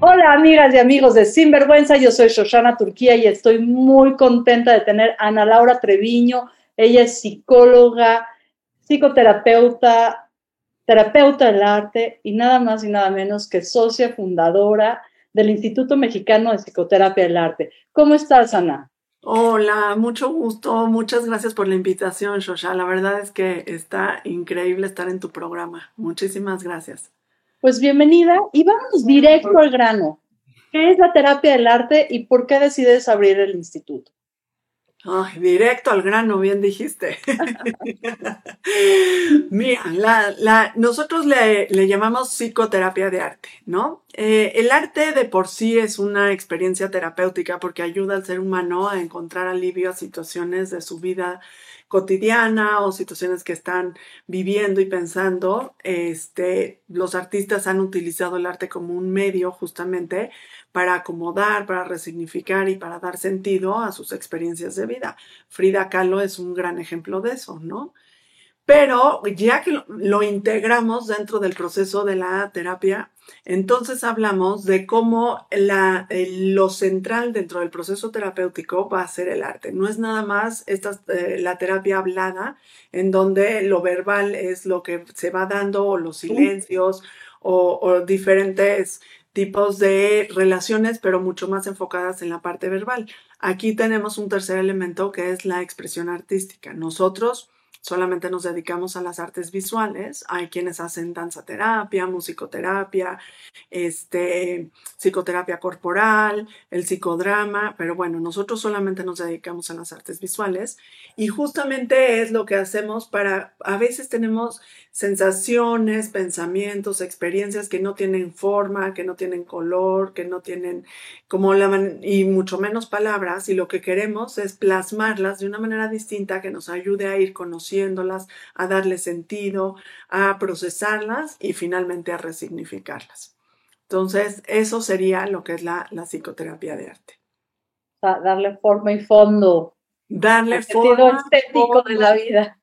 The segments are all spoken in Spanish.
Hola amigas y amigos de Sinvergüenza, yo soy Shoshana Turquía y estoy muy contenta de tener a Ana Laura Treviño. Ella es psicóloga, psicoterapeuta, terapeuta del arte y nada más y nada menos que socia fundadora del Instituto Mexicano de Psicoterapia del Arte. ¿Cómo estás, Ana? Hola, mucho gusto. Muchas gracias por la invitación, Shosha. La verdad es que está increíble estar en tu programa. Muchísimas gracias. Pues bienvenida y vamos directo al grano. ¿Qué es la terapia del arte y por qué decides abrir el instituto? Ay, directo al grano, bien dijiste. Mira, la, nosotros le, llamamos psicoterapia de arte, ¿no? Eh, el arte de por sí es una experiencia terapéutica porque ayuda al ser humano a encontrar alivio a situaciones de su vida cotidiana o situaciones que están viviendo y pensando, este, los artistas han utilizado el arte como un medio justamente para acomodar, para resignificar y para dar sentido a sus experiencias de vida. Frida Kahlo es un gran ejemplo de eso, ¿no? Pero ya que lo, integramos dentro del proceso de la terapia, entonces hablamos de cómo la, lo central dentro del proceso terapéutico va a ser el arte. No es nada más esta, eh, la terapia hablada, en donde lo verbal es lo que se va dando, o los silencios, o, o diferentes tipos de relaciones, pero mucho más enfocadas en la parte verbal. Aquí tenemos un tercer elemento que es la expresión artística. Nosotros solamente nos dedicamos a las artes visuales. Hay quienes hacen danza terapia, musicoterapia, este, psicoterapia corporal, el psicodrama, pero bueno, nosotros solamente nos dedicamos a las artes visuales y justamente es lo que hacemos para, a veces tenemos sensaciones, pensamientos, experiencias que no tienen forma, que no tienen color, que no tienen como la y mucho menos palabras y lo que queremos es plasmarlas de una manera distinta que nos ayude a ir a darle sentido, a procesarlas y finalmente a resignificarlas. Entonces, eso sería lo que es la, la psicoterapia de arte. darle forma y fondo. Darle forma. estético de la vida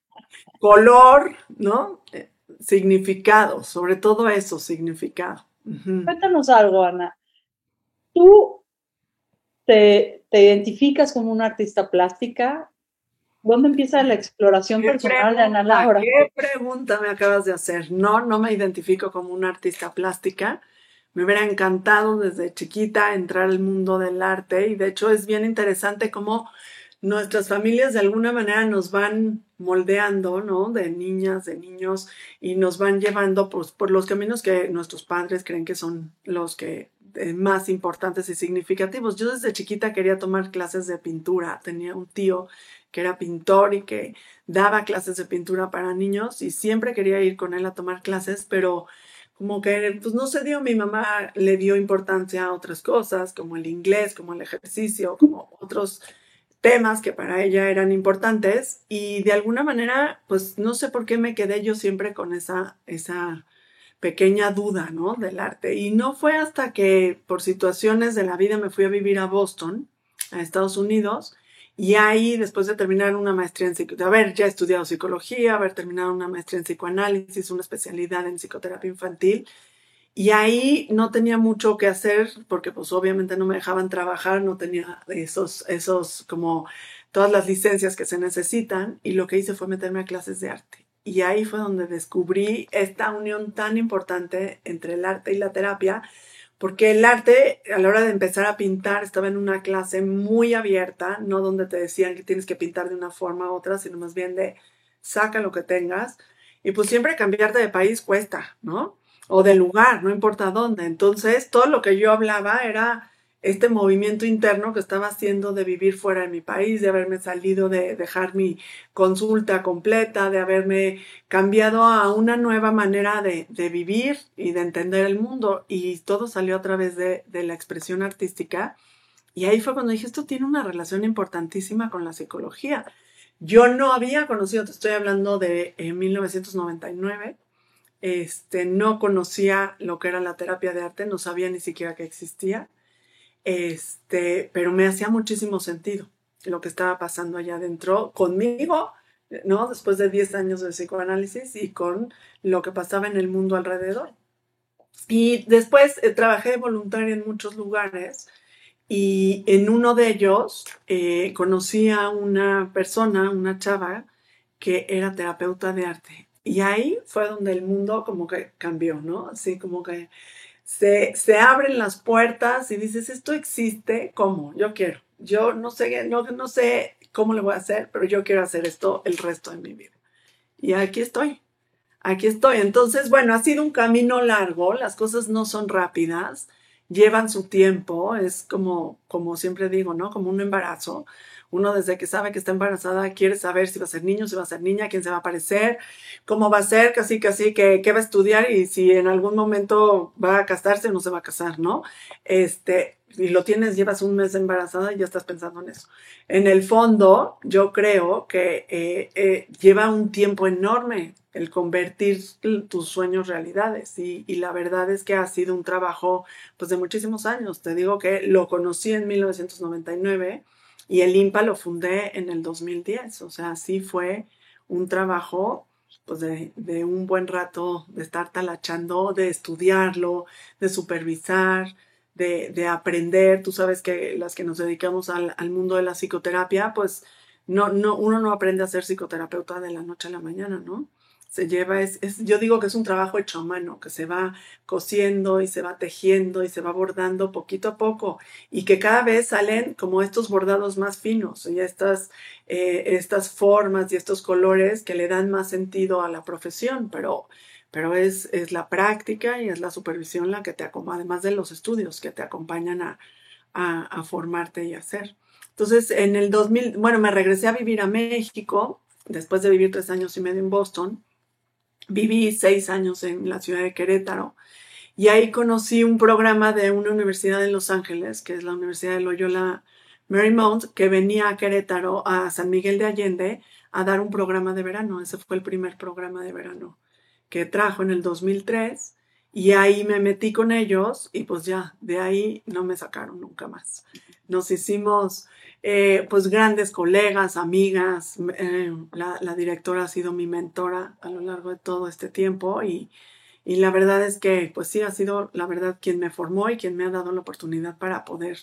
color, ¿no? Eh, significado, sobre todo eso, significado. Cuéntanos algo, Ana. ¿Tú te, identificas como una artista plástica? ¿Dónde empieza la exploración personal de Ana Laura? ¿Qué pregunta me acabas de hacer? No, no me identifico como una artista plástica. Me hubiera encantado desde chiquita entrar al mundo del arte y de hecho es bien interesante cómo nuestras familias de alguna manera nos van moldeando, ¿no? De niñas, de niños, y nos van llevando por los caminos que nuestros padres creen que son los que eh, más importantes y significativos. Yo desde chiquita quería tomar clases de pintura. Tenía un tío que era pintor y que daba clases de pintura para niños y siempre quería ir con él a tomar clases, pero como que pues no se dio, mi mamá le dio importancia a otras cosas, como el inglés, como el ejercicio, como otros temas que para ella eran importantes y de alguna manera, pues no sé por qué me quedé yo siempre con esa, esa pequeña duda, ¿no? Del arte. Y no fue hasta que por situaciones de la vida me fui a vivir a Boston, a Estados Unidos, y ahí, después de terminar una maestría en psicología, haber ya estudiado psicología, haber terminado una maestría en psicoanálisis, una especialidad en psicoterapia infantil, y ahí no tenía mucho que hacer porque pues obviamente no me dejaban trabajar, no tenía esos, esos como todas las licencias que se necesitan y lo que hice fue meterme a clases de arte. Y ahí fue donde descubrí esta unión tan importante entre el arte y la terapia, porque el arte a la hora de empezar a pintar estaba en una clase muy abierta, no donde te decían que tienes que pintar de una forma u otra, sino más bien de saca lo que tengas. Y pues siempre cambiarte de país cuesta, ¿no? o del lugar, no importa dónde. Entonces, todo lo que yo hablaba era este movimiento interno que estaba haciendo de vivir fuera de mi país, de haberme salido, de dejar mi consulta completa, de haberme cambiado a una nueva manera de, vivir y de entender el mundo. Y todo salió a través de, de la expresión artística. Y ahí fue cuando dije, esto tiene una relación importantísima con la psicología. Yo no había conocido, te estoy hablando de 1999, este, no conocía lo que era la terapia de arte, no sabía ni siquiera que existía, este, pero me hacía muchísimo sentido lo que estaba pasando allá adentro conmigo ¿no? Después de 10 años de psicoanálisis y con lo que pasaba en el mundo alrededor. Y después eh, trabajé voluntaria en muchos lugares y en uno de ellos eh, conocí a una persona, una chava, que era terapeuta de arte. Y ahí fue donde el mundo como que cambió, ¿no? Así como que se, se abren las puertas y dices, esto existe, ¿cómo? Yo quiero. Yo no sé, no, no sé cómo le voy a hacer, pero yo quiero hacer esto el resto de mi vida. Y aquí estoy, aquí estoy. Entonces, bueno, ha sido un camino largo, las cosas no son rápidas, llevan su tiempo, es como, como siempre digo, ¿no? Como un embarazo. Uno desde que sabe que está embarazada quiere saber si va a ser niño, si va a ser niña, quién se va a parecer, cómo va a ser, casi casi que qué va a estudiar y si en algún momento va a casarse o no se va a casar, ¿no? Este, y lo tienes, llevas un mes embarazada y ya estás pensando en eso. En el fondo, yo creo que eh, eh, lleva un tiempo enorme el convertir tus sueños realidades y, y, la verdad es que ha sido un trabajo pues de muchísimos años. Te digo que lo conocí en 1999 y el IMPA lo fundé en el 2010, o sea, sí fue un trabajo pues de, de un buen rato de estar talachando, de estudiarlo, de supervisar, de, de, aprender. Tú sabes que las que nos dedicamos al, al, mundo de la psicoterapia, pues no, no, uno no aprende a ser psicoterapeuta de la noche a la mañana, ¿no? Se lleva, es, es, yo digo que es un trabajo hecho a mano, que se va cosiendo y se va tejiendo y se va bordando poquito a poco y que cada vez salen como estos bordados más finos y estas, eh, estas formas y estos colores que le dan más sentido a la profesión, pero, pero es, es la práctica y es la supervisión la que te acompaña, además de los estudios que te acompañan a, a, a formarte y hacer. Entonces, en el 2000, bueno, me regresé a vivir a México después de vivir tres años y medio en Boston Viví seis años en la ciudad de Querétaro y ahí conocí un programa de una universidad en Los Ángeles, que es la Universidad de Loyola Marymount, que venía a Querétaro, a San Miguel de Allende, a dar un programa de verano. Ese fue el primer programa de verano que trajo en el 2003 y ahí me metí con ellos y pues ya, de ahí no me sacaron nunca más. Nos hicimos eh, pues grandes colegas, amigas. Eh, la, directora ha sido mi mentora a lo largo de todo este tiempo y, y, la verdad es que pues sí ha sido la verdad quien me formó y quien me ha dado la oportunidad para poder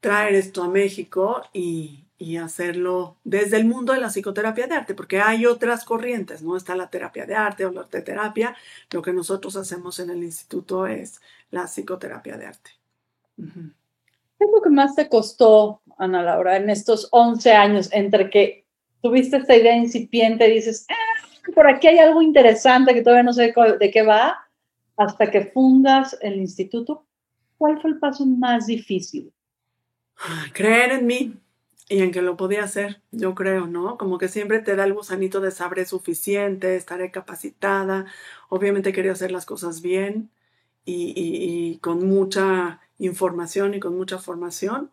traer esto a México y, y hacerlo desde el mundo de la psicoterapia de arte, porque hay otras corrientes, ¿no? Está la terapia de arte o la arteterapia. Lo que nosotros hacemos en el instituto es la psicoterapia de arte. ¿Qué es lo que más te costó, Ana Laura, en estos 11 años entre que tuviste esta idea incipiente y dices, ah, por aquí hay algo interesante que todavía no sé de qué va, hasta que fundas el instituto? ¿Cuál fue el paso más difícil? Creer en mí y en que lo podía hacer, yo creo, ¿no? Como que siempre te da el gusanito de saber suficiente, estaré capacitada. Obviamente quería hacer las cosas bien y con mucha información y con mucha formación.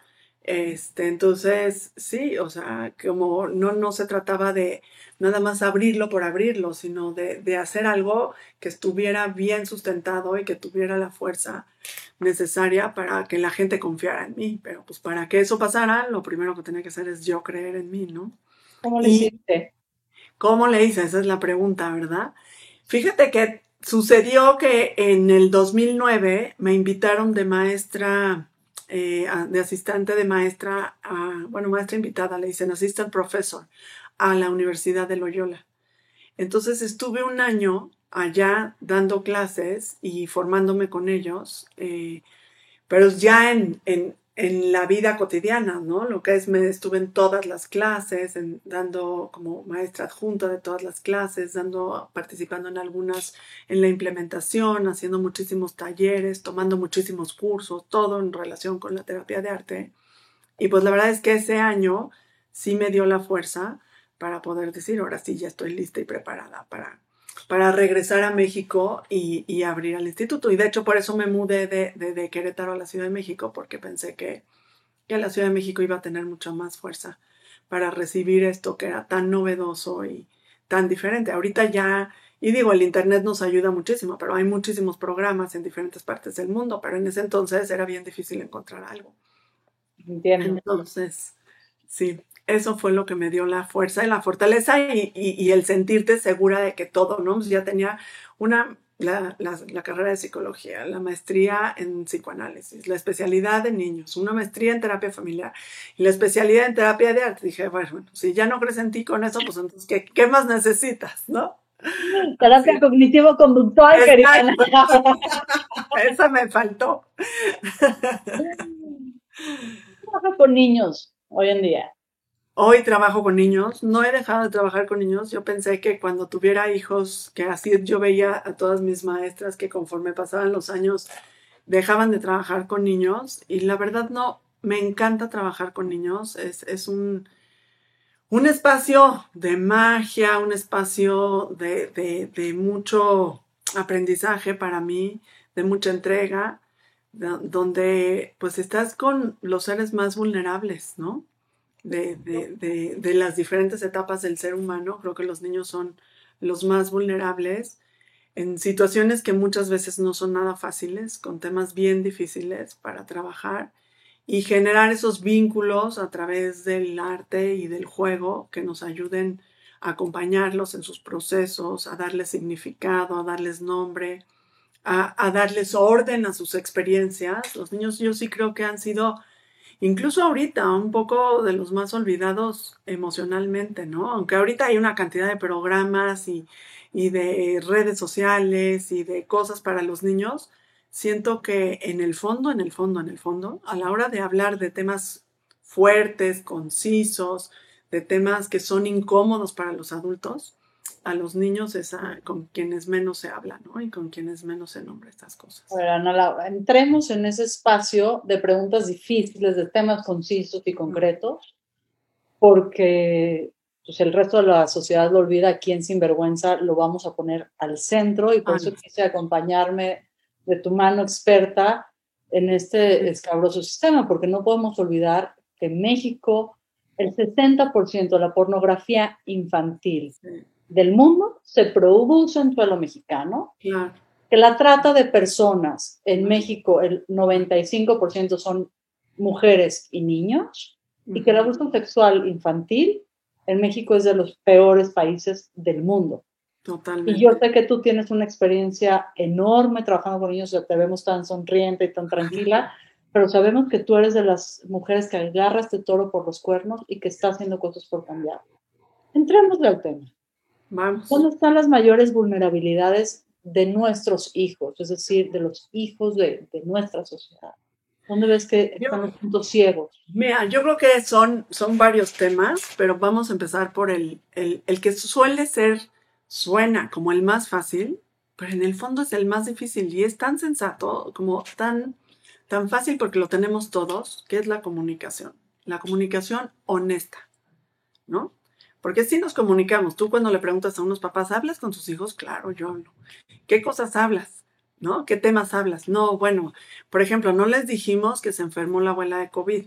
Este, entonces, sí, o sea, como no, no se trataba de nada más abrirlo por abrirlo, sino de, de, hacer algo que estuviera bien sustentado y que tuviera la fuerza necesaria para que la gente confiara en mí. Pero pues para que eso pasara, lo primero que tenía que hacer es yo creer en mí, ¿no? ¿Cómo le hiciste? ¿Cómo le hice? Esa es la pregunta, ¿verdad? Fíjate que Sucedió que en el 2009 me invitaron de maestra, eh, de asistente de maestra, a, bueno, maestra invitada, le dicen assistant professor, a la Universidad de Loyola. Entonces estuve un año allá dando clases y formándome con ellos, eh, pero ya en, en, en la vida cotidiana, ¿no? Lo que es, me estuve en todas las clases, en, dando como maestra adjunta de todas las clases, dando, participando en algunas, en la implementación, haciendo muchísimos talleres, tomando muchísimos cursos, todo en relación con la terapia de arte. Y pues la verdad es que ese año sí me dio la fuerza para poder decir, ahora sí, ya estoy lista y preparada para para regresar a México y, y, abrir el instituto. Y de hecho por eso me mudé de, de, de, Querétaro a la Ciudad de México, porque pensé que, que la Ciudad de México iba a tener mucha más fuerza para recibir esto que era tan novedoso y tan diferente. Ahorita ya, y digo, el Internet nos ayuda muchísimo, pero hay muchísimos programas en diferentes partes del mundo, pero en ese entonces era bien difícil encontrar algo. Entiendo. Entonces, sí, eso fue lo que me dio la fuerza y la fortaleza y, el sentirte segura de que todo, ¿no? Pues ya tenía una, la, la, carrera de psicología, la maestría en psicoanálisis, la especialidad de niños, una maestría en terapia familiar y la especialidad en terapia de arte. Dije, bueno, si ya no crees en ti con eso, pues entonces, ¿qué, qué más necesitas, no? Terapia cognitivo-conductual, Esa me faltó. Trabaja con niños hoy en día. Hoy trabajo con niños, no he dejado de trabajar con niños. Yo pensé que cuando tuviera hijos, que así yo veía a todas mis maestras que conforme pasaban los años dejaban de trabajar con niños y la verdad no, me encanta trabajar con niños. Es, es un, un espacio de magia, un espacio de, de, de mucho aprendizaje para mí, de mucha entrega, donde pues estás con los seres más vulnerables, ¿no? De, las diferentes etapas del ser humano. Creo que los niños son los más vulnerables en situaciones que muchas veces no son nada fáciles, con temas bien difíciles para trabajar y generar esos vínculos a través del arte y del juego que nos ayuden a acompañarlos en sus procesos, a darles significado, a darles nombre, a, a darles orden a sus experiencias. Los niños yo sí creo que han sido incluso ahorita, un poco de los más olvidados emocionalmente, ¿no? Aunque ahorita hay una cantidad de programas y, de redes sociales y de cosas para los niños, siento que en el fondo, en el fondo, en el fondo, a la hora de hablar de temas fuertes, concisos, de temas que son incómodos para los adultos, a los niños es con quienes menos se habla, ¿no? Y con quienes menos se nombra estas cosas. Bueno, Laura, entremos en ese espacio de preguntas difíciles, de temas concisos y concretos, porque pues, el resto de la sociedad lo olvida, aquí en Sinvergüenza lo vamos a poner al centro y por eso quise acompañarme de tu mano experta en este escabroso sistema, porque no podemos olvidar que en México el 60% de la pornografía infantil del mundo se produce en suelo mexicano, que la trata de personas en México, el 95% son mujeres y niños, y que el abuso sexual infantil en México es de los peores países del mundo. Totalmente. Y yo sé que tú tienes una experiencia enorme trabajando con niños, te vemos tan sonriente y tan tranquila, pero sabemos que tú eres de las mujeres que agarra este toro por los cuernos y que está haciendo cosas por cambiar. Entremos al tema. ¿Dónde están las mayores vulnerabilidades de nuestros hijos, es decir, de los hijos de, nuestra sociedad? ¿Dónde ves que están los puntos ciegos? Mira, yo creo que son, son varios temas, pero vamos a empezar por el, el, el, que suele ser, suena como el más fácil, pero en el fondo es el más difícil y es tan sensato, como tan, tan fácil porque lo tenemos todos, que es la comunicación. La comunicación honesta, ¿no? Porque si nos comunicamos. Tú cuando le preguntas a unos papás, ¿hablas con tus hijos? Claro, yo hablo. ¿Qué cosas hablas? ¿No? ¿Qué temas hablas? No, bueno, por ejemplo, no les dijimos que se enfermó la abuela de COVID.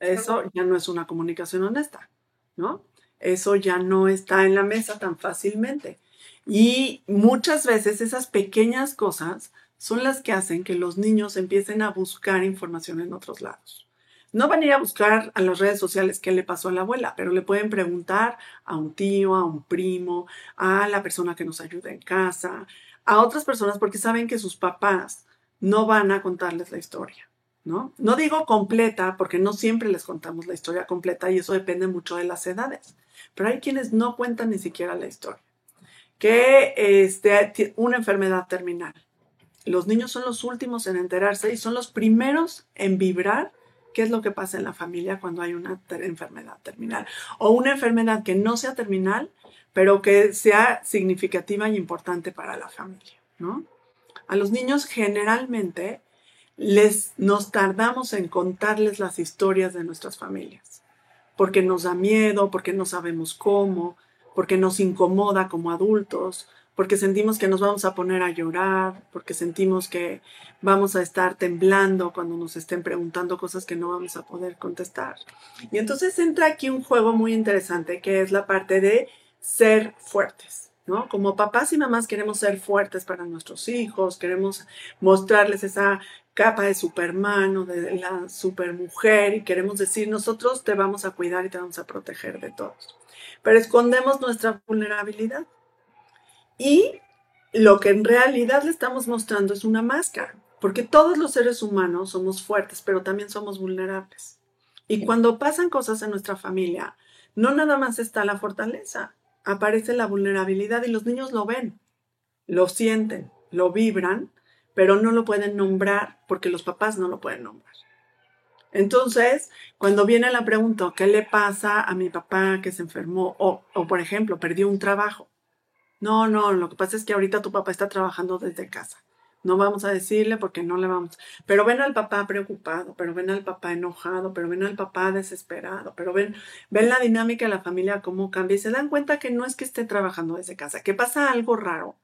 Eso ya no es una comunicación honesta, ¿no? Eso ya no está en la mesa tan fácilmente. Y muchas veces esas pequeñas cosas son las que hacen que los niños empiecen a buscar información en otros lados. No van a ir a buscar a las redes sociales qué le pasó a la abuela, pero le pueden preguntar a un tío, a un primo, a la persona que nos ayuda en casa, a otras personas porque saben que sus papás no van a contarles la historia, ¿no? No digo completa porque no siempre les contamos la historia completa y eso depende mucho de las edades, pero hay quienes no cuentan ni siquiera la historia. Que este, una enfermedad terminal. Los niños son los últimos en enterarse y son los primeros en vibrar qué es lo que pasa en la familia cuando hay una enfermedad terminal o una enfermedad que no sea terminal, pero que sea significativa y importante para la familia, ¿no? A los niños generalmente les nos tardamos en contarles las historias de nuestras familias, porque nos da miedo, porque no sabemos cómo, porque nos incomoda como adultos, porque sentimos que nos vamos a poner a llorar, porque sentimos que vamos a estar temblando cuando nos estén preguntando cosas que no vamos a poder contestar. Y entonces entra aquí un juego muy interesante que es la parte de ser fuertes. ¿No? Como papás y mamás queremos ser fuertes para nuestros hijos, queremos mostrarles esa capa de Superman o de la supermujer y queremos decir nosotros te vamos a cuidar y te vamos a proteger de todos. Pero escondemos nuestra vulnerabilidad. Y lo que en realidad le estamos mostrando es una máscara, porque todos los seres humanos somos fuertes, pero también somos vulnerables. Y cuando pasan cosas en nuestra familia, no nada más está la fortaleza, aparece la vulnerabilidad y los niños lo ven, lo sienten, lo vibran pero no lo pueden nombrar porque los papás no lo pueden nombrar. Entonces, cuando viene la pregunta, ¿qué le pasa a mi papá que se enfermó? O, o, por ejemplo, perdió un trabajo. No, no, lo que pasa es que ahorita tu papá está trabajando desde casa. No vamos a decirle porque no le vamos. Pero ven al papá preocupado, pero ven al papá enojado, pero ven al papá desesperado, pero ven, ven la dinámica de la familia cómo cambia y se dan cuenta que no es que esté trabajando desde casa, que pasa algo raro,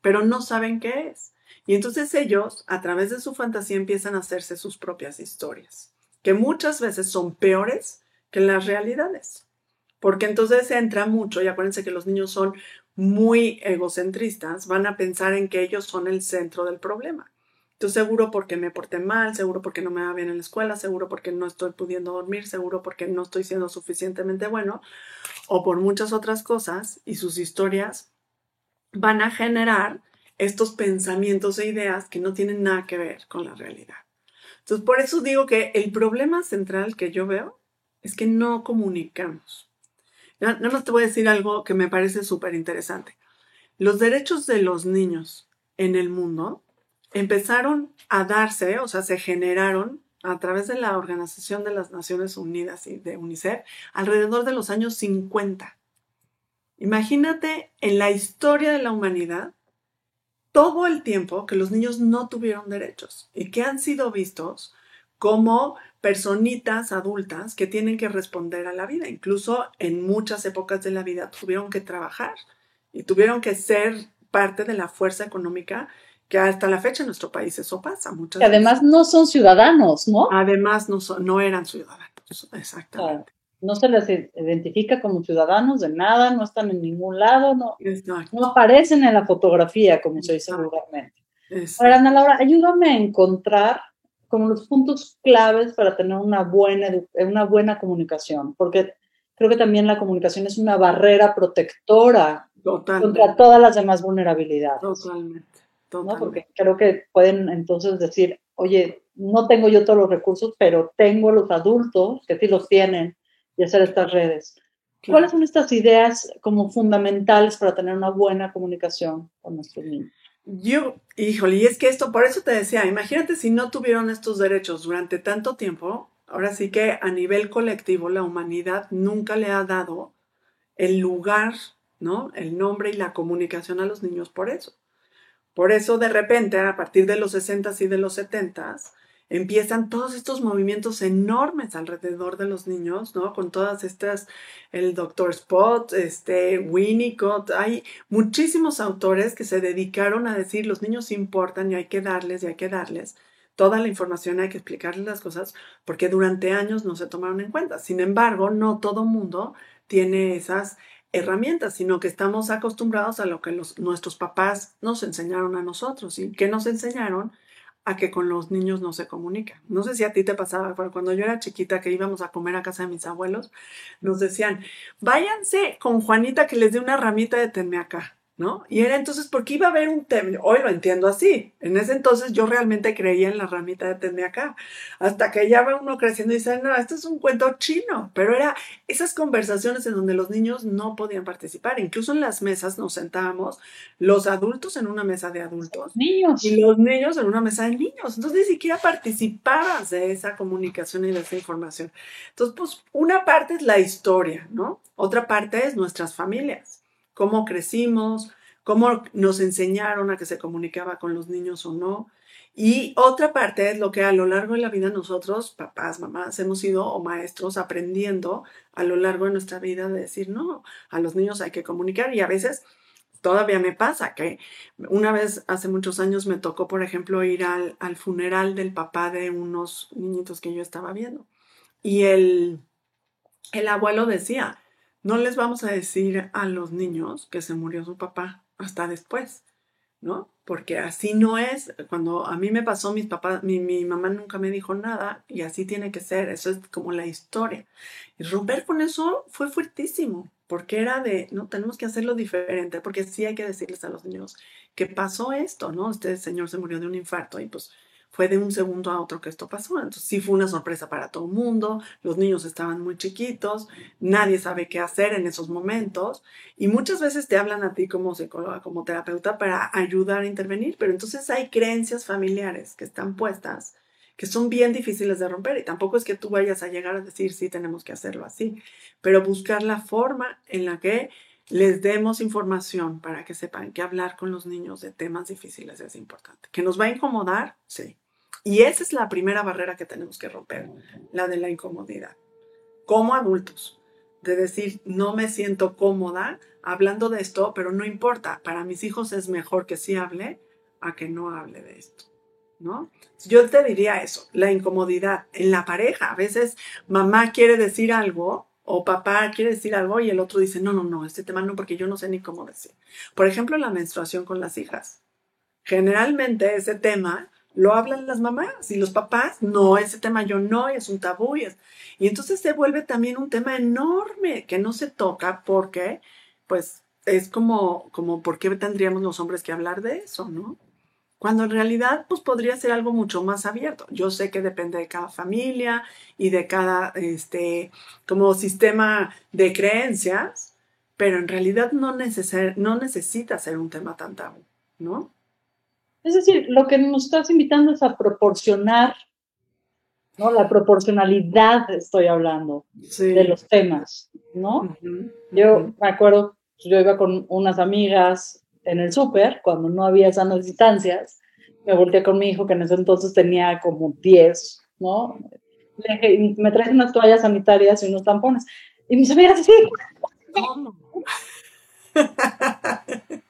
pero no saben qué es. Y entonces ellos, a través de su fantasía, empiezan a hacerse sus propias historias, que muchas veces son peores que las realidades. Porque entonces entra mucho, y acuérdense que los niños son muy egocentristas, van a pensar en que ellos son el centro del problema. Entonces, seguro porque me porté mal, seguro porque no me va bien en la escuela, seguro porque no estoy pudiendo dormir, seguro porque no estoy siendo suficientemente bueno, o por muchas otras cosas, y sus historias van a generar estos pensamientos e ideas que no tienen nada que ver con la realidad. Entonces, por eso digo que el problema central que yo veo es que no comunicamos. Nada más te voy a decir algo que me parece súper interesante. Los derechos de los niños en el mundo empezaron a darse, o sea, se generaron a través de la Organización de las Naciones Unidas y de UNICEF alrededor de los años 50. Imagínate en la historia de la humanidad todo el tiempo que los niños no tuvieron derechos y que han sido vistos como personitas adultas que tienen que responder a la vida. Incluso en muchas épocas de la vida tuvieron que trabajar y tuvieron que ser parte de la fuerza económica que hasta la fecha en nuestro país eso pasa. Muchas además no son ciudadanos, ¿no? Además no, no eran ciudadanos, exactamente no se les identifica como ciudadanos de nada, no están en ningún lado, no, no aparecen en la fotografía, como se dice vulgarmente. Ahora, Ana Laura, ayúdame a encontrar como los puntos claves para tener una buena, una buena comunicación, porque creo que también la comunicación es una barrera protectora contra todas las demás vulnerabilidades. Totalmente. Totalmente. Porque creo que pueden entonces decir, oye, no tengo yo todos los recursos, pero tengo los adultos que sí los tienen y hacer estas redes. ¿Cuáles son estas ideas como fundamentales para tener una buena comunicación con nuestros niños? Yo, híjole, y es que esto, por eso te decía, imagínate si no tuvieron estos derechos durante tanto tiempo, ahora sí que a nivel colectivo la humanidad nunca le ha dado el lugar, ¿no? El nombre y la comunicación a los niños por eso. Por eso de repente, a partir de los 60s y de los 70s, empiezan todos estos movimientos enormes alrededor de los niños, ¿no? Con todas estas, el Dr. Spot, este, Winnicott, hay muchísimos autores que se dedicaron a decir los niños importan y hay que darles y hay que darles toda la información, hay que explicarles las cosas, porque durante años no se tomaron en cuenta. Sin embargo, no todo mundo tiene esas herramientas, sino que estamos acostumbrados a lo que nuestros papás nos enseñaron a nosotros. ¿Y qué nos enseñaron? A que con los niños no se comunica. No sé si a ti te pasaba, pero cuando yo era chiquita que íbamos a comer a casa de mis abuelos, nos decían, váyanse con Juanita que les dé una ramita de tenme acá. ¿No? Y era entonces porque iba a haber un tema, hoy lo entiendo así, en ese entonces yo realmente creía en la ramita de tende acá, hasta que ya va uno creciendo y dice, no, esto es un cuento chino, pero era esas conversaciones en donde los niños no podían participar, incluso en las mesas nos sentábamos los adultos en una mesa de adultos niños. y los niños en una mesa de niños, entonces ni siquiera participabas de esa comunicación y de esa información. Entonces, pues una parte es la historia, ¿no? Otra parte es nuestras familias cómo crecimos, cómo nos enseñaron a que se comunicaba con los niños o no. Y otra parte es lo que a lo largo de la vida nosotros, papás, mamás, hemos ido o maestros aprendiendo a lo largo de nuestra vida de decir, no, a los niños hay que comunicar y a veces todavía me pasa que una vez hace muchos años me tocó, por ejemplo, ir al, al funeral del papá de unos niñitos que yo estaba viendo. Y el, el abuelo decía, no les vamos a decir a los niños que se murió su papá hasta después, ¿no? Porque así no es. Cuando a mí me pasó, mis papás, mi, mi, mamá nunca me dijo nada y así tiene que ser. Eso es como la historia. Y romper con eso fue fuertísimo, porque era de, no, tenemos que hacerlo diferente, porque sí hay que decirles a los niños que pasó esto, ¿no? Este señor se murió de un infarto y pues fue de un segundo a otro que esto pasó. Entonces sí fue una sorpresa para todo el mundo, los niños estaban muy chiquitos, nadie sabe qué hacer en esos momentos y muchas veces te hablan a ti como psicóloga, como terapeuta para ayudar a intervenir, pero entonces hay creencias familiares que están puestas que son bien difíciles de romper y tampoco es que tú vayas a llegar a decir sí tenemos que hacerlo así, pero buscar la forma en la que les demos información para que sepan que hablar con los niños de temas difíciles es importante. ¿Que nos va a incomodar? Sí. Y esa es la primera barrera que tenemos que romper, la de la incomodidad. Como adultos, de decir, no me siento cómoda hablando de esto, pero no importa, para mis hijos es mejor que sí hable a que no hable de esto. ¿No? Yo te diría eso, la incomodidad en la pareja. A veces mamá quiere decir algo o papá quiere decir algo y el otro dice, no, no, no, este tema no, porque yo no sé ni cómo decir. Por ejemplo, la menstruación con las hijas. Generalmente ese tema lo hablan las mamás y los papás, no, ese tema yo no, es un tabú. Y, entonces se vuelve también un tema enorme que no se toca porque, pues, es como, como, ¿por qué tendríamos los hombres que hablar de eso, no? cuando en realidad pues podría ser algo mucho más abierto. Yo sé que depende de cada familia y de cada este como sistema de creencias, pero en realidad no, no necesita ser un tema tan tabú, ¿no? Es decir, lo que nos estás invitando es a proporcionar, ¿no? La proporcionalidad estoy hablando de los temas, ¿no? Yo me acuerdo, yo iba con unas amigas en el súper, cuando no había sanas distancias, me volteé con mi hijo, que en ese entonces tenía como 10, ¿no? Le dije, me traes unas toallas sanitarias y unos tampones. Y mis amigas, sí. ¿Cómo? no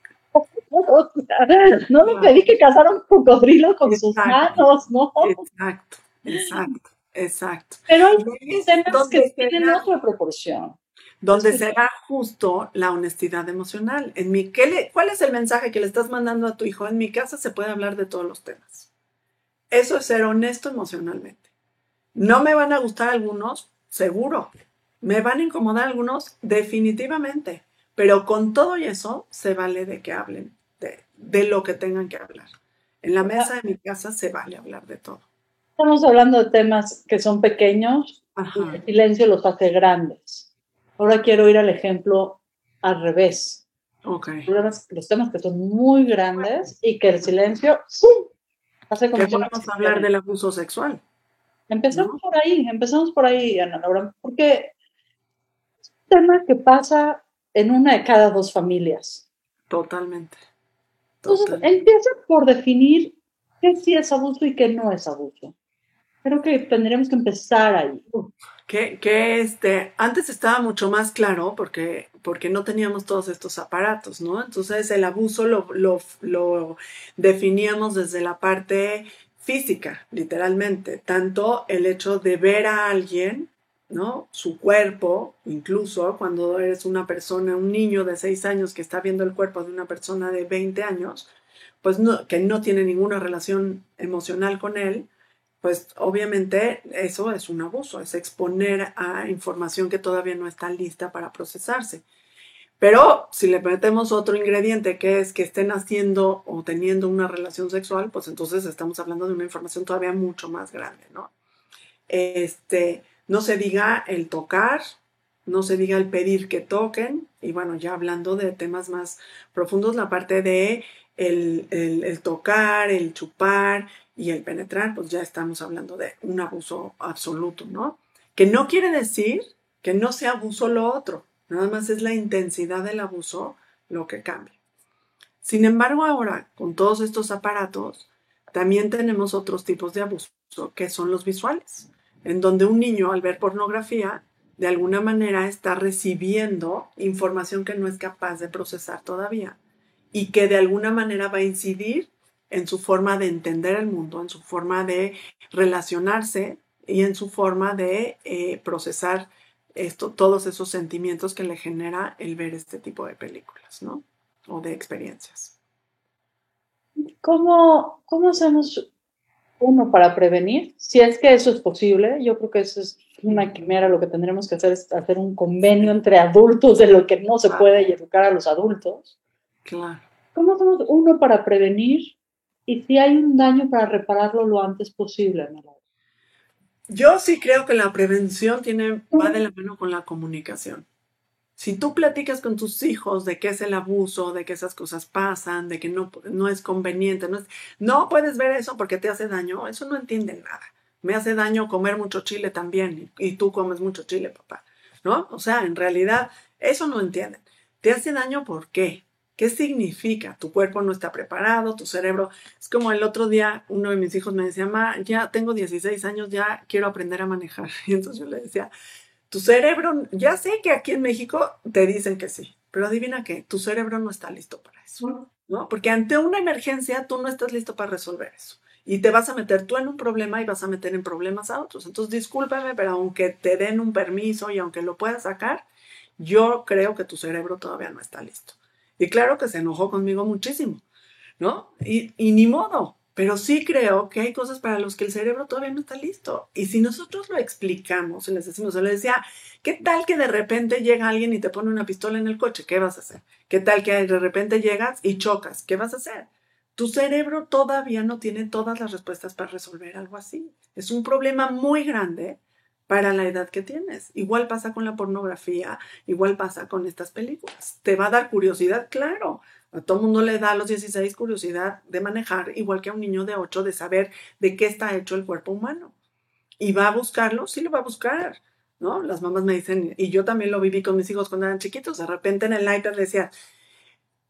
me pedí que cazara un cocodrilo con sus manos, ¿no? Exacto, exacto, exacto. Pero hay temas que tienen otra proporción donde será justo la honestidad emocional. En mi, ¿qué le, ¿Cuál es el mensaje que le estás mandando a tu hijo? En mi casa se puede hablar de todos los temas. Eso es ser honesto emocionalmente. No me van a gustar algunos, seguro. Me van a incomodar algunos, definitivamente. Pero con todo y eso, se vale de que hablen de, de lo que tengan que hablar. En la mesa de mi casa se vale hablar de todo. Estamos hablando de temas que son pequeños y el silencio los hace grandes. Ahora quiero ir al ejemplo al revés. Okay. Los temas que son muy grandes y que el silencio hace como. Que podemos hablar del abuso sexual. Empezamos por ahí, empezamos por ahí, Ana Laura, porque es un tema que pasa en una de cada dos familias. Totalmente. Entonces, empieza por definir qué sí es abuso y qué no es abuso. Creo que tendríamos que empezar ahí. Que, que, este, antes estaba mucho más claro porque, porque no teníamos todos estos aparatos, ¿no? Entonces el abuso lo, lo, lo definíamos desde la parte física, literalmente. Tanto el hecho de ver a alguien, ¿no? Su cuerpo, incluso cuando eres una persona, un niño de 6 años que está viendo el cuerpo de una persona de 20 años, pues no, que no tiene ninguna relación emocional con él, pues obviamente eso es un abuso, es exponer a información que todavía no está lista para procesarse. Pero si le metemos otro ingrediente que es que estén haciendo o teniendo una relación sexual, pues entonces estamos hablando de una información todavía mucho más grande, ¿no? Este, no se diga el tocar, no se diga el pedir que toquen, y bueno, ya hablando de temas más profundos, la parte de el, el tocar, el chupar, y el penetrar, pues ya estamos hablando de un abuso absoluto, ¿no? Que no quiere decir que no sea abuso lo otro, nada más es la intensidad del abuso lo que cambia. Sin embargo, ahora, con todos estos aparatos, también tenemos otros tipos de abuso, que son los visuales, en donde un niño al ver pornografía, de alguna manera está recibiendo información que no es capaz de procesar todavía y que de alguna manera va a incidir en su forma de entender el mundo, en su forma de relacionarse y en su forma de eh, procesar todos esos sentimientos que le genera el ver este tipo de películas, ¿no? O de experiencias. ¿Cómo, ¿Cómo uno para prevenir? Si es que eso es posible, yo creo que eso es una quimera, lo que tendremos que hacer es hacer un convenio entre adultos de lo que no se puede y educar a los adultos. Claro. ¿Cómo hacemos uno para prevenir y si hay un daño para repararlo lo antes posible? Yo sí creo que la prevención tiene, va de la mano con la comunicación. Si tú platicas con tus hijos de qué es el abuso, de que esas cosas pasan, de que no, no es conveniente, no, es, no puedes ver eso porque te hace daño, eso no entienden nada. Me hace daño comer mucho chile también y, y tú comes mucho chile, papá. ¿No? O sea, en realidad, eso no entienden. ¿Te hace daño por qué? ¿Qué significa? Tu cuerpo no está preparado, tu cerebro. Es como el otro día uno de mis hijos me decía, ma, ya tengo 16 años, ya quiero aprender a manejar. Y entonces yo le decía, tu cerebro, ya sé que aquí en México te dicen que sí, pero adivina qué, tu cerebro no está listo para eso, ¿no? Porque ante una emergencia tú no estás listo para resolver eso. Y te vas a meter tú en un problema y vas a meter en problemas a otros. Entonces, discúlpame, pero aunque te den un permiso y aunque lo puedas sacar, yo creo que tu cerebro todavía no está listo. Y claro que se enojó conmigo muchísimo, ¿no? Y, ni modo, pero sí creo que hay cosas para las que el cerebro todavía no está listo. Y si nosotros lo explicamos y les decimos, o le decía, ¿qué tal que de repente llega alguien y te pone una pistola en el coche? ¿Qué vas a hacer? ¿Qué tal que de repente llegas y chocas? ¿Qué vas a hacer? Tu cerebro todavía no tiene todas las respuestas para resolver algo así. Es un problema muy grande para la edad que tienes. Igual pasa con la pornografía, igual pasa con estas películas. ¿Te va a dar curiosidad? Claro. A todo mundo le da a los 16 curiosidad de manejar, igual que a un niño de 8, de saber de qué está hecho el cuerpo humano. ¿Y va a buscarlo? Sí lo va a buscar. ¿No? Las mamás me dicen, y yo también lo viví con mis hijos cuando eran chiquitos, de repente en el iPad decía,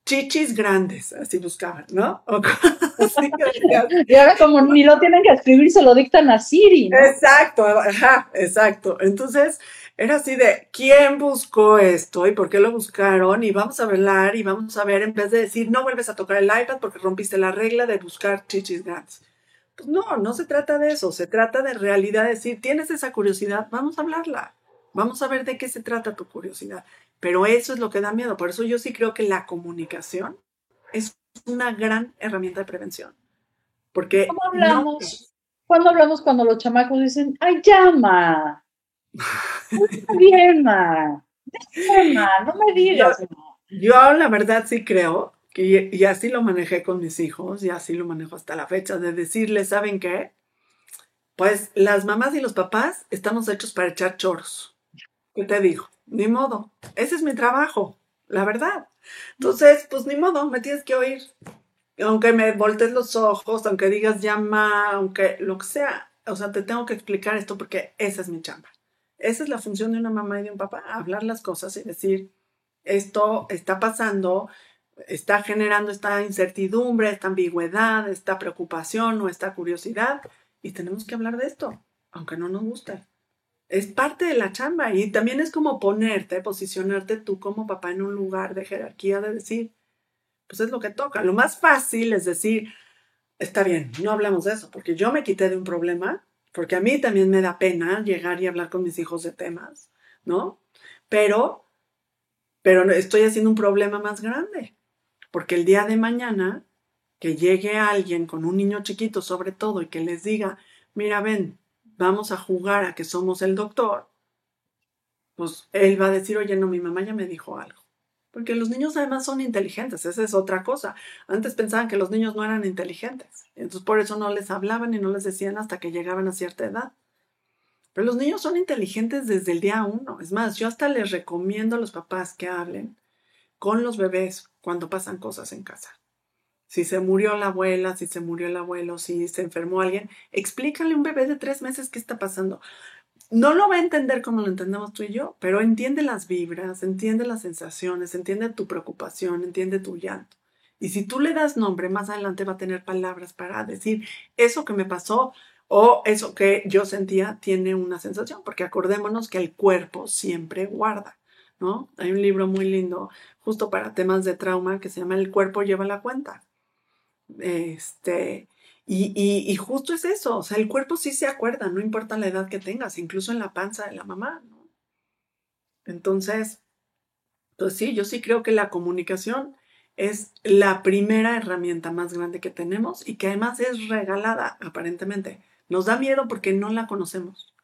chichis grandes, así buscaban, ¿no? y ahora como ni lo tienen que escribir, se lo dictan a Siri. ¿no? Exacto, ajá, exacto. Entonces era así de, ¿quién buscó esto y por qué lo buscaron? Y vamos a hablar y vamos a ver, en vez de decir, no vuelves a tocar el iPad porque rompiste la regla de buscar chichis grandes. Pues no, no se trata de eso, se trata de realidad, decir, tienes esa curiosidad, vamos a hablarla. Vamos a ver de qué se trata tu curiosidad. Pero eso es lo que da miedo. Por eso yo sí creo que la comunicación es una gran herramienta de prevención. Porque ¿Cómo hablamos? cuando hablamos cuando los chamacos dicen, ay, llama? Llama, no me digas. Yo, la verdad sí creo que, y así lo manejé con mis hijos, y así lo manejo hasta la fecha, de decirles, ¿saben qué? Pues las mamás y los papás estamos hechos para echar choros. ¿Qué te digo? Ni modo. Ese es mi trabajo, la verdad. Entonces, pues ni modo, me tienes que oír. Aunque me voltees los ojos, aunque digas llama, aunque lo que sea. O sea, te tengo que explicar esto porque esa es mi chamba. Esa es la función de una mamá y de un papá, hablar las cosas y decir, esto está pasando, está generando esta incertidumbre, esta ambigüedad, esta preocupación o esta curiosidad y tenemos que hablar de esto, aunque no nos guste es parte de la chamba y también es como ponerte, posicionarte tú como papá en un lugar de jerarquía de decir, pues es lo que toca. Lo más fácil es decir, está bien, no hablamos de eso, porque yo me quité de un problema, porque a mí también me da pena llegar y hablar con mis hijos de temas, ¿no? Pero, pero estoy haciendo un problema más grande, porque el día de mañana que llegue alguien con un niño chiquito sobre todo y que les diga, mira, ven, vamos a jugar a que somos el doctor, pues él va a decir, oye, no, mi mamá ya me dijo algo. Porque los niños además son inteligentes, esa es otra cosa. Antes pensaban que los niños no eran inteligentes, entonces por eso no les hablaban y no les decían hasta que llegaban a cierta edad. Pero los niños son inteligentes desde el día uno. Es más, yo hasta les recomiendo a los papás que hablen con los bebés cuando pasan cosas en casa si se murió la abuela, si se murió el abuelo, si se enfermó alguien, explícale a un bebé de tres meses qué está pasando. No lo va a entender como lo entendemos tú y yo, pero entiende las vibras, entiende las sensaciones, entiende tu preocupación, entiende tu llanto. Y si tú le das nombre, más adelante va a tener palabras para decir eso que me pasó o eso que yo sentía tiene una sensación, porque acordémonos que el cuerpo siempre guarda, ¿no? Hay un libro muy lindo justo para temas de trauma que se llama El cuerpo lleva la cuenta. Este, y, y, justo es eso, o sea, el cuerpo sí se acuerda, no importa la edad que tengas, incluso en la panza de la mamá, ¿no? Entonces, pues sí, yo sí creo que la comunicación es la primera herramienta más grande que tenemos y que además es regalada aparentemente. Nos da miedo porque no la conocemos,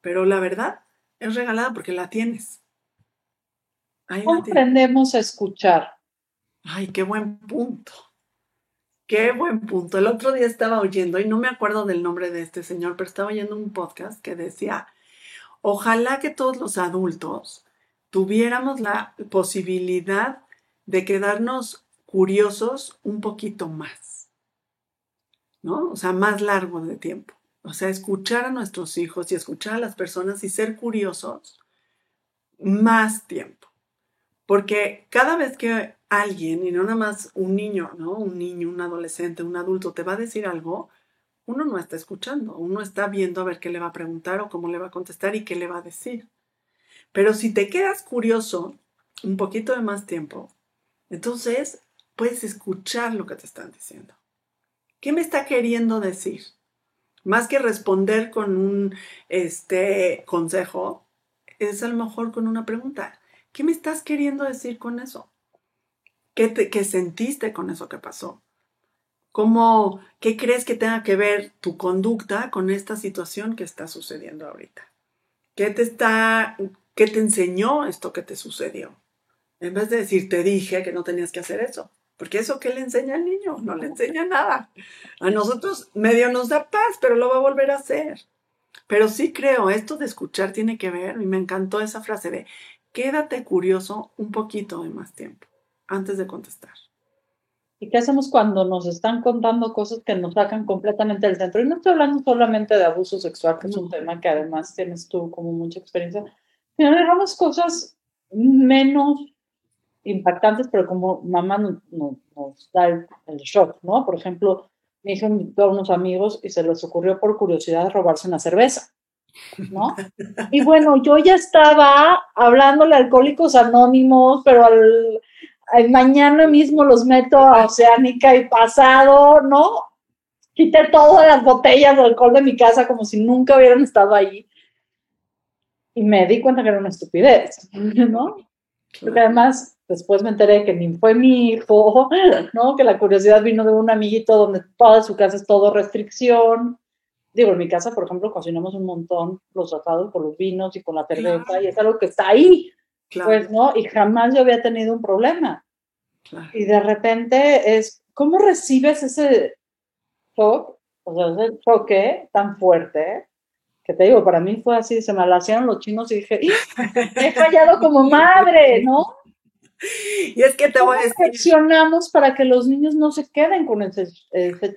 pero la verdad es regalada porque la tienes. ¿Cómo aprendemos a escuchar? Ay, qué buen punto. Qué buen punto. El otro día estaba oyendo, y no me acuerdo del nombre de este señor, pero estaba oyendo un podcast que decía, ojalá que todos los adultos tuviéramos la posibilidad de quedarnos curiosos un poquito más, ¿no? O sea, más largo de tiempo. O sea, escuchar a nuestros hijos y escuchar a las personas y ser curiosos más tiempo. Porque cada vez que alguien, y no nada más un niño, ¿no? Un niño, un adolescente, un adulto te va a decir algo, uno no está escuchando, uno está viendo a ver qué le va a preguntar o cómo le va a contestar y qué le va a decir. Pero si te quedas curioso un poquito de más tiempo, entonces puedes escuchar lo que te están diciendo. ¿Qué me está queriendo decir? Más que responder con un este, consejo, es a lo mejor con una pregunta. ¿Qué me estás queriendo decir con eso? ¿Qué, qué sentiste con eso que pasó? ¿Cómo, ¿Qué crees que tenga que ver tu conducta con esta situación que está sucediendo ahorita? ¿Qué te está, qué te enseñó esto que te sucedió? En vez de decir, te dije que no tenías que hacer eso. Porque eso que le enseña al niño, no le enseña nada. A nosotros medio nos da paz, pero lo va a volver a hacer. Pero sí creo, esto de escuchar tiene que ver, y me encantó esa frase de, quédate curioso un poquito de más tiempo antes de contestar. ¿Y qué hacemos cuando nos están contando cosas que nos sacan completamente del centro? Y no estoy hablando solamente de abuso sexual, que es un tema que además tienes tú como mucha experiencia, sino dejamos cosas menos impactantes, pero como mamá nos, da el, shock, ¿no? Por ejemplo, mi hija invitó a unos amigos y se les ocurrió por curiosidad robarse una cerveza, ¿no? Y bueno, yo ya estaba hablándole a Alcohólicos Anónimos, pero al, mañana mismo los meto a Oceánica y pasado, ¿no? Quité todas las botellas de alcohol de mi casa como si nunca hubieran estado allí. Y me di cuenta que era una estupidez, ¿no? Porque además Después me enteré que ni fue mi hijo, ¿no? Que la curiosidad vino de un amiguito donde toda su casa es todo restricción. Digo, en mi casa, por ejemplo, cocinamos un montón los asados con los vinos y con la cerveza y es algo que está ahí. Pues, ¿no? Y jamás yo había tenido un problema. Y de repente es, ¿cómo recibes ese shock? O sea, ese choque tan fuerte que te digo, para mí fue así, se me hacían los chinos y dije, he fallado como madre, ¿no? Y es que te voy a decir. para que los niños no se queden con ese,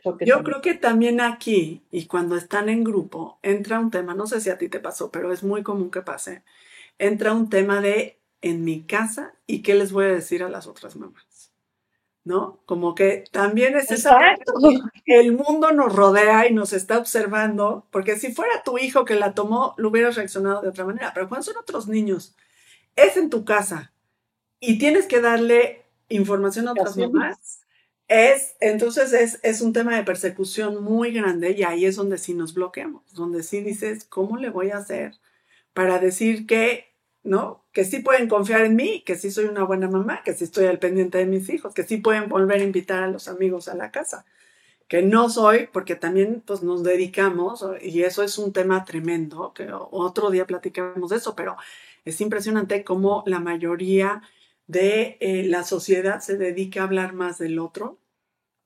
choque? Yo creo que también aquí, y cuando están en grupo, entra un tema, no sé si a ti te pasó, pero es muy común que pase, entra un tema de en mi casa y qué les voy a decir a las otras mamás. ¿No? Como que también es eso. El mundo nos rodea y nos está observando, porque si fuera tu hijo que la tomó, lo hubieras reaccionado de otra manera, pero cuando son otros niños, es en tu casa, y tienes que darle información a otras mamás, es, entonces es, es, un tema de persecución muy grande y ahí es donde sí nos bloqueamos, donde sí dices, ¿cómo le voy a hacer para decir que, no? Que sí pueden confiar en mí, que sí soy una buena mamá, que sí estoy al pendiente de mis hijos, que sí pueden volver a invitar a los amigos a la casa, que no soy, porque también pues nos dedicamos, y eso es un tema tremendo, que otro día platicamos de eso, pero es impresionante cómo la mayoría de eh, la sociedad se dedica a hablar más del otro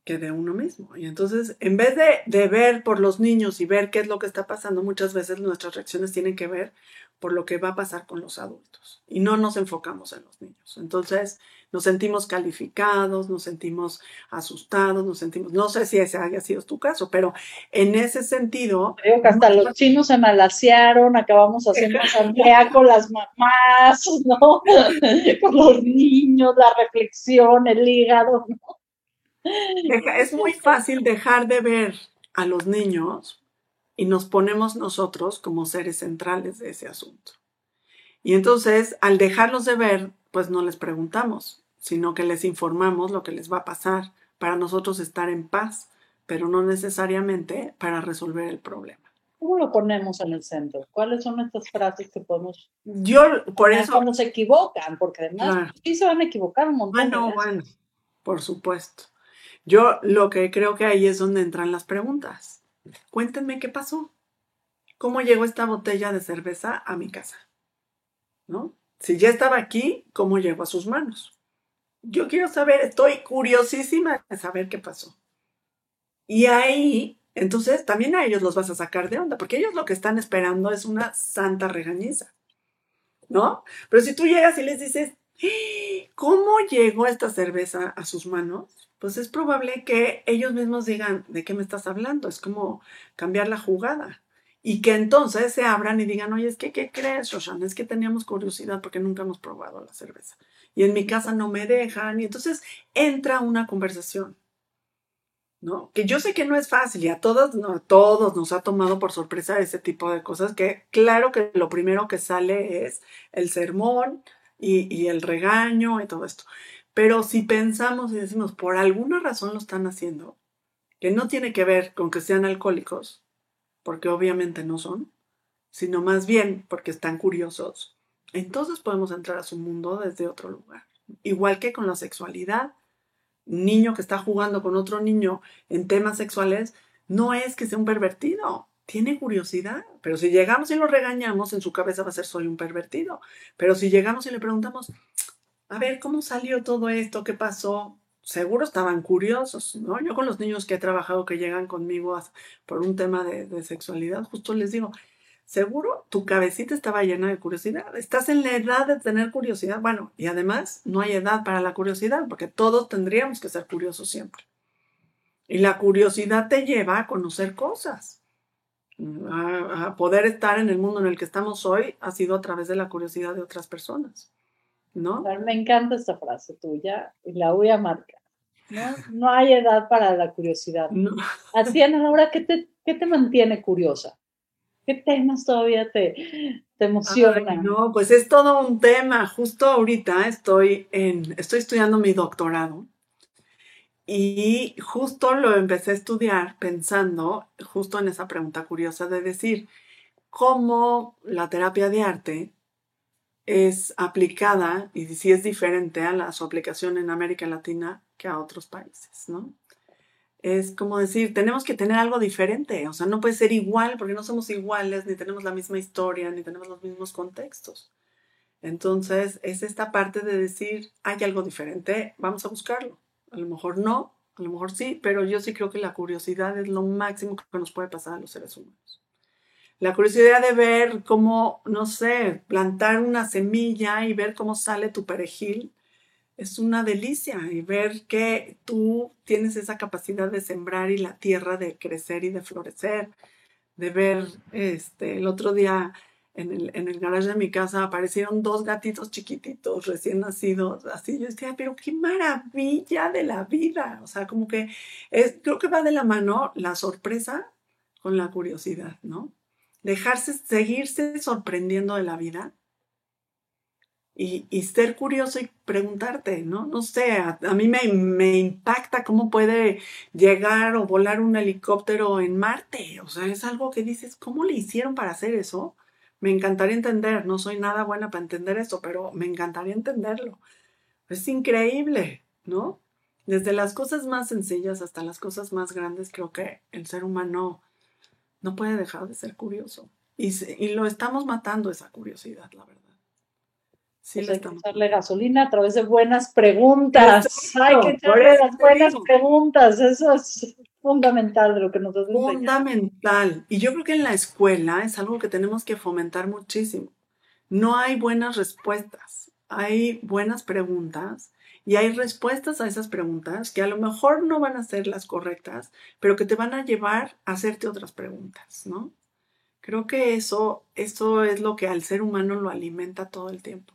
que de uno mismo. Y entonces, en vez de, de, ver por los niños y ver qué es lo que está pasando, muchas veces nuestras reacciones tienen que ver por lo que va a pasar con los adultos. Y no nos enfocamos en los niños. Entonces, nos sentimos calificados, nos sentimos asustados, nos sentimos, no sé si ese haya sido tu caso, pero en ese sentido... Creo que hasta los chinos se malasearon, acabamos haciendo asamblea con las mamás, ¿no? con los niños, la reflexión, el hígado, Es muy fácil dejar de ver a los niños y nos ponemos nosotros como seres centrales de ese asunto. Y entonces, al dejarlos de ver, pues no les preguntamos, sino que les informamos lo que les va a pasar para nosotros estar en paz, pero no necesariamente para resolver el problema. ¿Cómo lo ponemos en el centro? ¿Cuáles son estas frases que podemos... Yo, por eso... Cuando se equivocan, porque además sí se van a equivocar un montón. Bueno, bueno. por supuesto. Yo lo que creo que ahí es donde entran las preguntas. Cuéntenme qué pasó. ¿Cómo llegó esta botella de cerveza a mi casa? ¿No? Si ya estaba aquí, ¿cómo llegó a sus manos? Yo quiero saber, estoy curiosísima de saber qué pasó. Y ahí, entonces, también a ellos los vas a sacar de onda, porque ellos lo que están esperando es una santa regañiza, ¿no? Pero si tú llegas y les dices, ¿cómo llegó esta cerveza a sus manos? Pues es probable que ellos mismos digan, ¿de qué me estás hablando? Es como cambiar la jugada. Y que entonces se abran y digan, oye, es que, ¿qué crees, Roshan? Es que teníamos curiosidad porque nunca hemos probado la cerveza. Y en mi casa no me dejan. Y entonces entra una conversación. ¿no? Que yo sé que no es fácil y a todos, a todos nos ha tomado por sorpresa ese tipo de cosas que claro que lo primero que sale es el sermón y, el regaño y todo esto. Pero si pensamos y decimos, por alguna razón lo están haciendo, que no tiene que ver con que sean alcohólicos, porque obviamente no son, sino más bien porque están curiosos, entonces podemos entrar a su mundo desde otro lugar. Igual que con la sexualidad, niño que está jugando con otro niño en temas sexuales, no es que sea un pervertido, tiene curiosidad. Pero si llegamos y lo regañamos, en su cabeza va a ser soy un pervertido. Pero si llegamos y le preguntamos, a ver, ¿cómo salió todo esto? ¿Qué pasó? Seguro estaban curiosos, ¿no? Yo con los niños que he trabajado que llegan conmigo por un tema de, de sexualidad, justo les digo, seguro tu cabecita estaba llena de curiosidad. Estás en la edad de tener curiosidad. Bueno, y además no hay edad para la curiosidad, porque todos tendríamos que ser curiosos siempre. Y la curiosidad te lleva a conocer cosas. A, poder estar en el mundo en el que estamos hoy ha sido a través de la curiosidad de otras personas. ¿No? Me encanta esta frase tuya y la voy a marcar. No, no hay edad para la curiosidad. No. Así, Ana Laura, ¿qué te, ¿qué te mantiene curiosa? ¿Qué temas todavía te, te emocionan? no, pues es todo un tema. Justo ahorita estoy, en, estoy estudiando mi doctorado y justo lo empecé a estudiar pensando justo en esa pregunta curiosa de decir cómo la terapia de arte es aplicada y si es diferente a su aplicación en América Latina que a otros países, ¿no? es como decir, tenemos que tener algo diferente, o sea, no puede ser igual porque no somos iguales, ni tenemos la misma historia, ni tenemos los mismos contextos. Entonces, es esta parte de decir, hay algo diferente, vamos a buscarlo. A lo mejor no, a lo mejor sí, pero yo sí creo que la curiosidad es lo máximo que nos puede pasar a los seres humanos. La curiosidad de ver cómo, no sé, plantar una semilla y ver cómo sale tu perejil es una delicia y ver que tú tienes esa capacidad de sembrar y la tierra de crecer y de florecer, de ver, este, el otro día en el, en el garage de mi casa aparecieron dos gatitos chiquititos recién nacidos, así yo decía, pero qué maravilla de la vida, o sea, como que es, creo que va de la mano la sorpresa con la curiosidad, ¿no? Dejarse, seguirse sorprendiendo de la vida y, ser curioso y preguntarte, ¿no? No sé, a, mí me, me, impacta cómo puede llegar o volar un helicóptero en Marte. O sea, es algo que dices, ¿cómo le hicieron para hacer eso? Me encantaría entender, no soy nada buena para entender eso, pero me encantaría entenderlo. Es increíble, ¿no? Desde las cosas más sencillas hasta las cosas más grandes, creo que el ser humano no puede dejar de ser curioso. Y, y lo estamos matando esa curiosidad, la verdad. Sí, pues hay que echarle gasolina a través de buenas preguntas. hay que echarle las buenas preguntas. Eso es fundamental de lo que nos Fundamental. Y yo creo que en la escuela es algo que tenemos que fomentar muchísimo. No hay buenas respuestas. Hay buenas preguntas y hay respuestas a esas preguntas que a lo mejor no van a ser las correctas, pero que te van a llevar a hacerte otras preguntas, ¿no? Creo que eso, eso es lo que al ser humano lo alimenta todo el tiempo.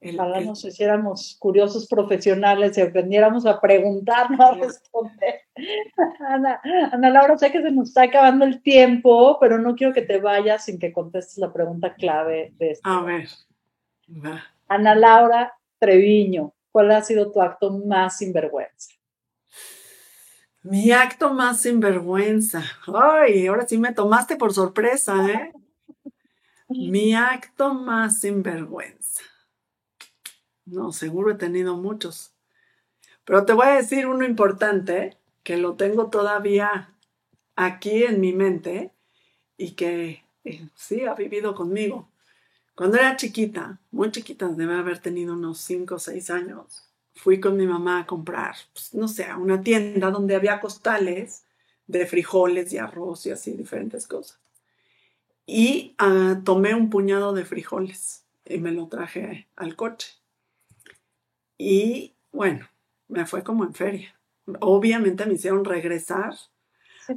Ojalá nos hiciéramos curiosos profesionales y aprendiéramos a preguntar, no a responder. Ana, Ana, Laura, sé que se nos está acabando el tiempo, pero no quiero que te vayas sin que contestes la pregunta clave de esto. A ver. Ana Laura Treviño, ¿cuál ha sido tu acto más sinvergüenza? Mi acto más sinvergüenza. Ay, ahora sí me tomaste por sorpresa, ¿eh? Mi acto más sinvergüenza. No, seguro he tenido muchos. Pero te voy a decir uno importante que lo tengo todavía aquí en mi mente y que eh, sí ha vivido conmigo. Cuando era chiquita, muy chiquita, debe haber tenido unos 5 o 6 años, fui con mi mamá a comprar, pues, no sé, a una tienda donde había costales de frijoles y arroz y así diferentes cosas. Y ah, tomé un puñado de frijoles y me lo traje al coche. Y bueno, me fue como en feria. Obviamente me hicieron regresar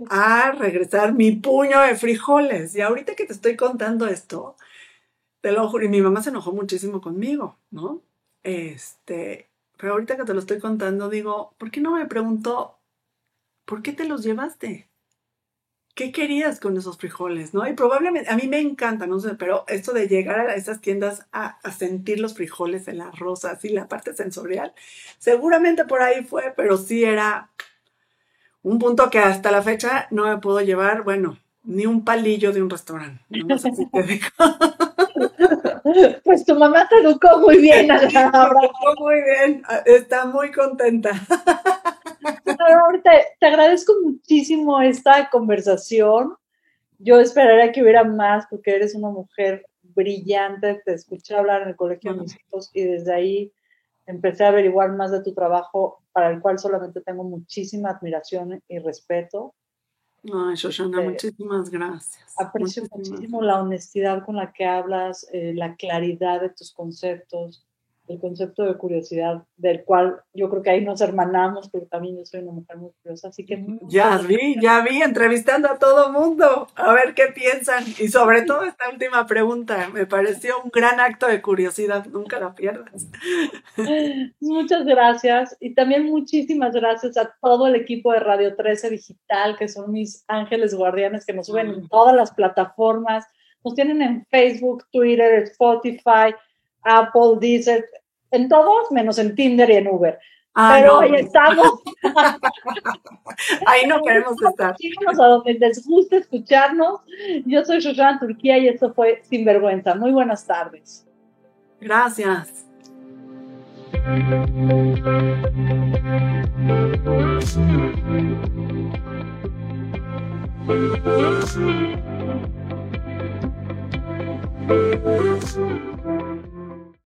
a regresar mi puño de frijoles. Y ahorita que te estoy contando esto, te lo juro, y mi mamá se enojó muchísimo conmigo, ¿no? Este, pero ahorita que te lo estoy contando, digo, ¿por qué no me preguntó, ¿por qué te los llevaste? ¿Qué querías con esos frijoles? ¿No? Y probablemente, a mí me encanta, no sé, pero esto de llegar a esas tiendas a, sentir los frijoles, el arroz, así la parte sensorial, seguramente por ahí fue, pero sí era un punto que hasta la fecha no me puedo llevar, bueno, ni un palillo de un restaurante. No sé si te. Pues tu mamá te educó muy bien, muy bien, está muy contenta. ahorita te agradezco muchísimo esta conversación. Yo esperaría que hubiera más porque eres una mujer brillante. Te escuché hablar en el colegio de mis hijos y desde ahí empecé a averiguar más de tu trabajo para el cual solamente tengo muchísima admiración y respeto. Ay, Shoshana, muchísimas gracias. Aprecio muchísimo la honestidad con la que hablas, eh, la claridad de tus conceptos, el concepto de curiosidad, del cual yo creo que ahí nos hermanamos, porque también yo soy una mujer muy curiosa, así que... Ya vi, ya vi, entrevistando a todo mundo, a ver qué piensan, y sobre todo esta última pregunta, me pareció un gran acto de curiosidad, nunca la pierdas. Muchas gracias, y también muchísimas gracias a todo el equipo de Radio 13 Digital, que son mis ángeles guardianes, que nos suben en todas las plataformas, nos tienen en Facebook, Twitter, Spotify, Apple, Deezer, en todos, menos en Tinder y en Uber. Ah, Pero ahí estamos. ahí no queremos estar. Síguenos a donde les guste escucharnos. Yo soy Shoshana Turquía y esto fue Sinvergüenza. Muy buenas tardes. Gracias.